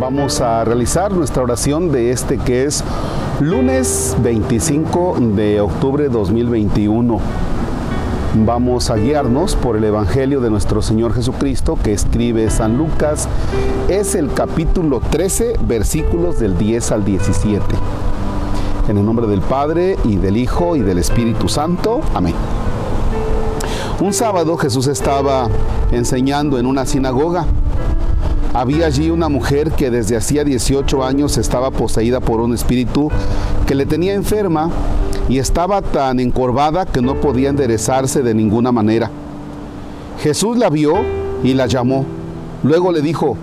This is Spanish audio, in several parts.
vamos a realizar nuestra oración de este que es lunes 25 de octubre de 2021. Vamos a guiarnos por el Evangelio de nuestro Señor Jesucristo que escribe San Lucas. Es el capítulo 13, versículos del 10 al 17. En el nombre del Padre y del Hijo y del Espíritu Santo. Amén. Un sábado Jesús estaba enseñando en una sinagoga había allí una mujer que desde hacía 18 años estaba poseída por un espíritu que le tenía enferma y estaba tan encorvada que no podía enderezarse de ninguna manera. Jesús la vio y la llamó. Luego le dijo,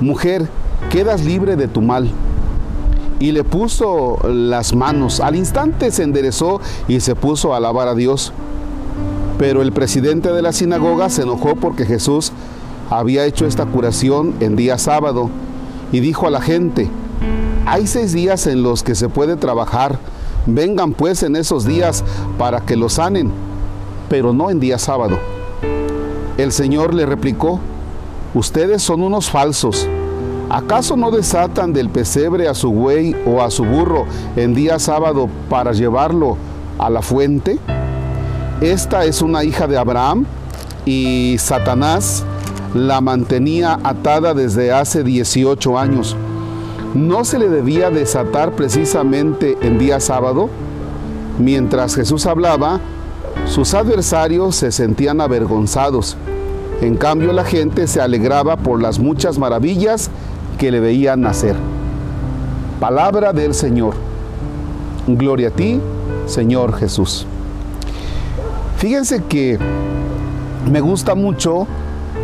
mujer, quedas libre de tu mal. Y le puso las manos. Al instante se enderezó y se puso a alabar a Dios. Pero el presidente de la sinagoga se enojó porque Jesús había hecho esta curación en día sábado y dijo a la gente, hay seis días en los que se puede trabajar, vengan pues en esos días para que lo sanen, pero no en día sábado. El Señor le replicó, ustedes son unos falsos. ¿Acaso no desatan del pesebre a su buey o a su burro en día sábado para llevarlo a la fuente? Esta es una hija de Abraham y Satanás la mantenía atada desde hace 18 años. ¿No se le debía desatar precisamente en día sábado? Mientras Jesús hablaba, sus adversarios se sentían avergonzados. En cambio, la gente se alegraba por las muchas maravillas que le veían hacer. Palabra del Señor. Gloria a ti, Señor Jesús. Fíjense que me gusta mucho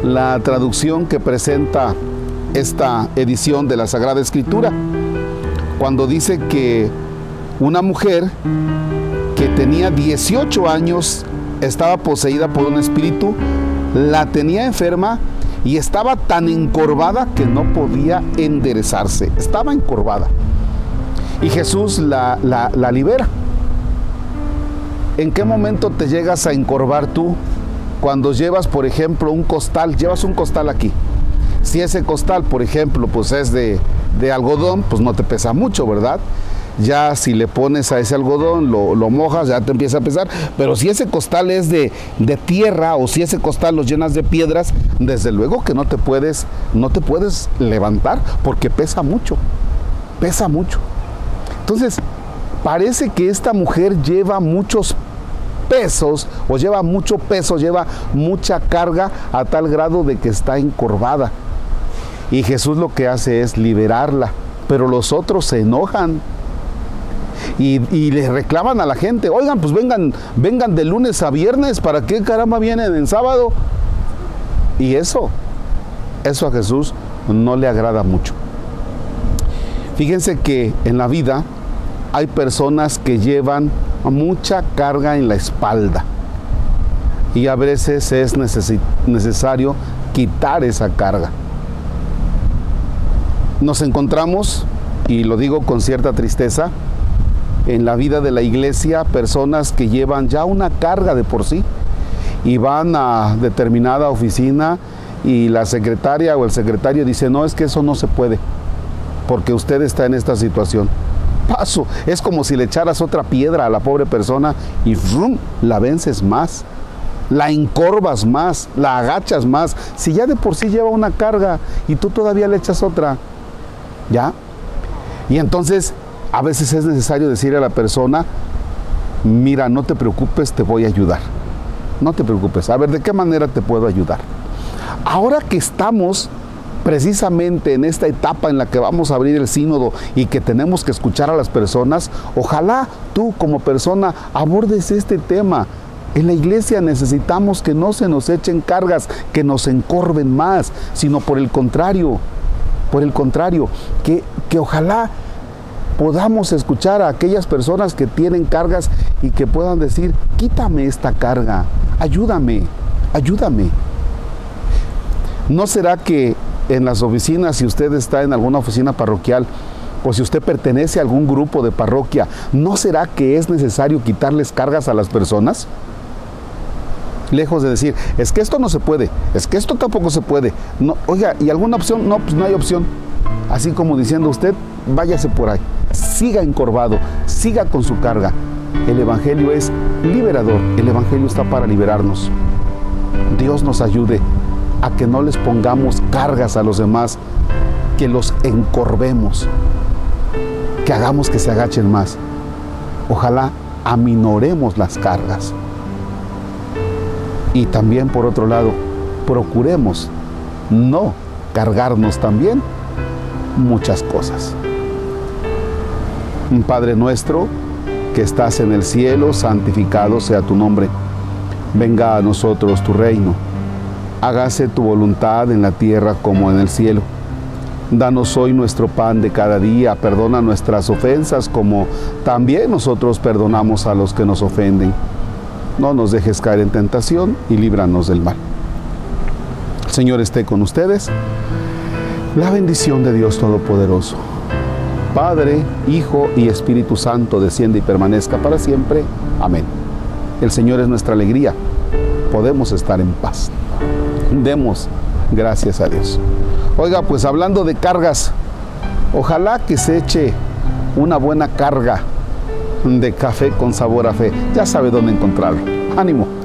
la traducción que presenta esta edición de la Sagrada Escritura, cuando dice que una mujer que tenía 18 años estaba poseída por un espíritu, la tenía enferma y estaba tan encorvada que no podía enderezarse, estaba encorvada. Y Jesús la, libera. ¿En qué momento te llegas a encorvar tú cuando llevas, por ejemplo, un costal, llevas un costal aquí. Si ese costal, por ejemplo, pues es de, algodón, pues no te pesa mucho, ¿verdad? Ya si le pones a ese algodón, lo, mojas, ya te empieza a pesar. Pero si ese costal es de, de, tierra o si ese costal lo llenas de piedras, desde luego que no te puedes, no te puedes levantar porque pesa mucho. Pesa mucho. Entonces, parece que esta mujer lleva muchos pesos o lleva mucho peso, lleva mucha carga a tal grado de que está encorvada. Y Jesús lo que hace es liberarla, pero los otros se enojan. Y, le reclaman a la gente, oigan, pues vengan, vengan de lunes a viernes, ¿para qué caramba vienen en sábado? Y eso, eso a Jesús no le agrada mucho. Fíjense que en la vida hay personas que llevan mucha carga en la espalda y a veces es necesario quitar esa carga. Nos encontramos, y lo digo con cierta tristeza, en la vida de la iglesia personas que llevan ya una carga de por sí y van a determinada oficina y la secretaria o el secretario dice, no, es que eso no se puede, porque usted está en esta situación paso. Es como si le echaras otra piedra a la pobre persona y la vences más, la encorvas más, la agachas más. Si ya de por sí lleva una carga y tú todavía le echas otra, ¿ya? Y entonces a veces es necesario decir a la persona, mira, no te preocupes, te voy a ayudar. No te preocupes, a ver, ¿de qué manera te puedo ayudar? Ahora que estamos precisamente en esta etapa en la que vamos a abrir el sínodo y que tenemos que escuchar a las personas, ojalá tú como persona abordes este tema. En la iglesia necesitamos que no se nos echen cargas, que nos encorven más, sino por el contrario, por el contrario, que, que ojalá podamos escuchar a aquellas personas que tienen cargas y que puedan decir, quítame esta carga, ayúdame, ayúdame. ¿No será que en las oficinas, si usted está en alguna oficina parroquial o si usted pertenece a algún grupo de parroquia, ¿no será que es necesario quitarles cargas a las personas? Lejos de decir, es que esto no se puede, es que esto tampoco se puede. No, oiga, ¿y alguna opción? No, pues no hay opción. Así como diciendo usted, váyase por ahí, siga encorvado, siga con su carga. El Evangelio es liberador, el Evangelio está para liberarnos. Dios nos ayude a que no les pongamos cargas a los demás, que los encorvemos, que hagamos que se agachen más. Ojalá aminoremos las cargas. Y también por otro lado, procuremos no cargarnos también muchas cosas. Padre nuestro, que estás en el cielo, santificado sea tu nombre. Venga a nosotros tu reino. Hágase tu voluntad en la tierra como en el cielo. Danos hoy nuestro pan de cada día, perdona nuestras ofensas como también nosotros perdonamos a los que nos ofenden. No nos dejes caer en tentación y líbranos del mal. El Señor esté con ustedes. La bendición de Dios Todopoderoso, Padre, Hijo y Espíritu Santo, desciende y permanezca para siempre. Amén. El Señor es nuestra alegría. Podemos estar en paz. Demos gracias a Dios. Oiga, pues hablando de cargas, ojalá que se eche una buena carga de café con sabor a fe. Ya sabe dónde encontrarlo. Ánimo.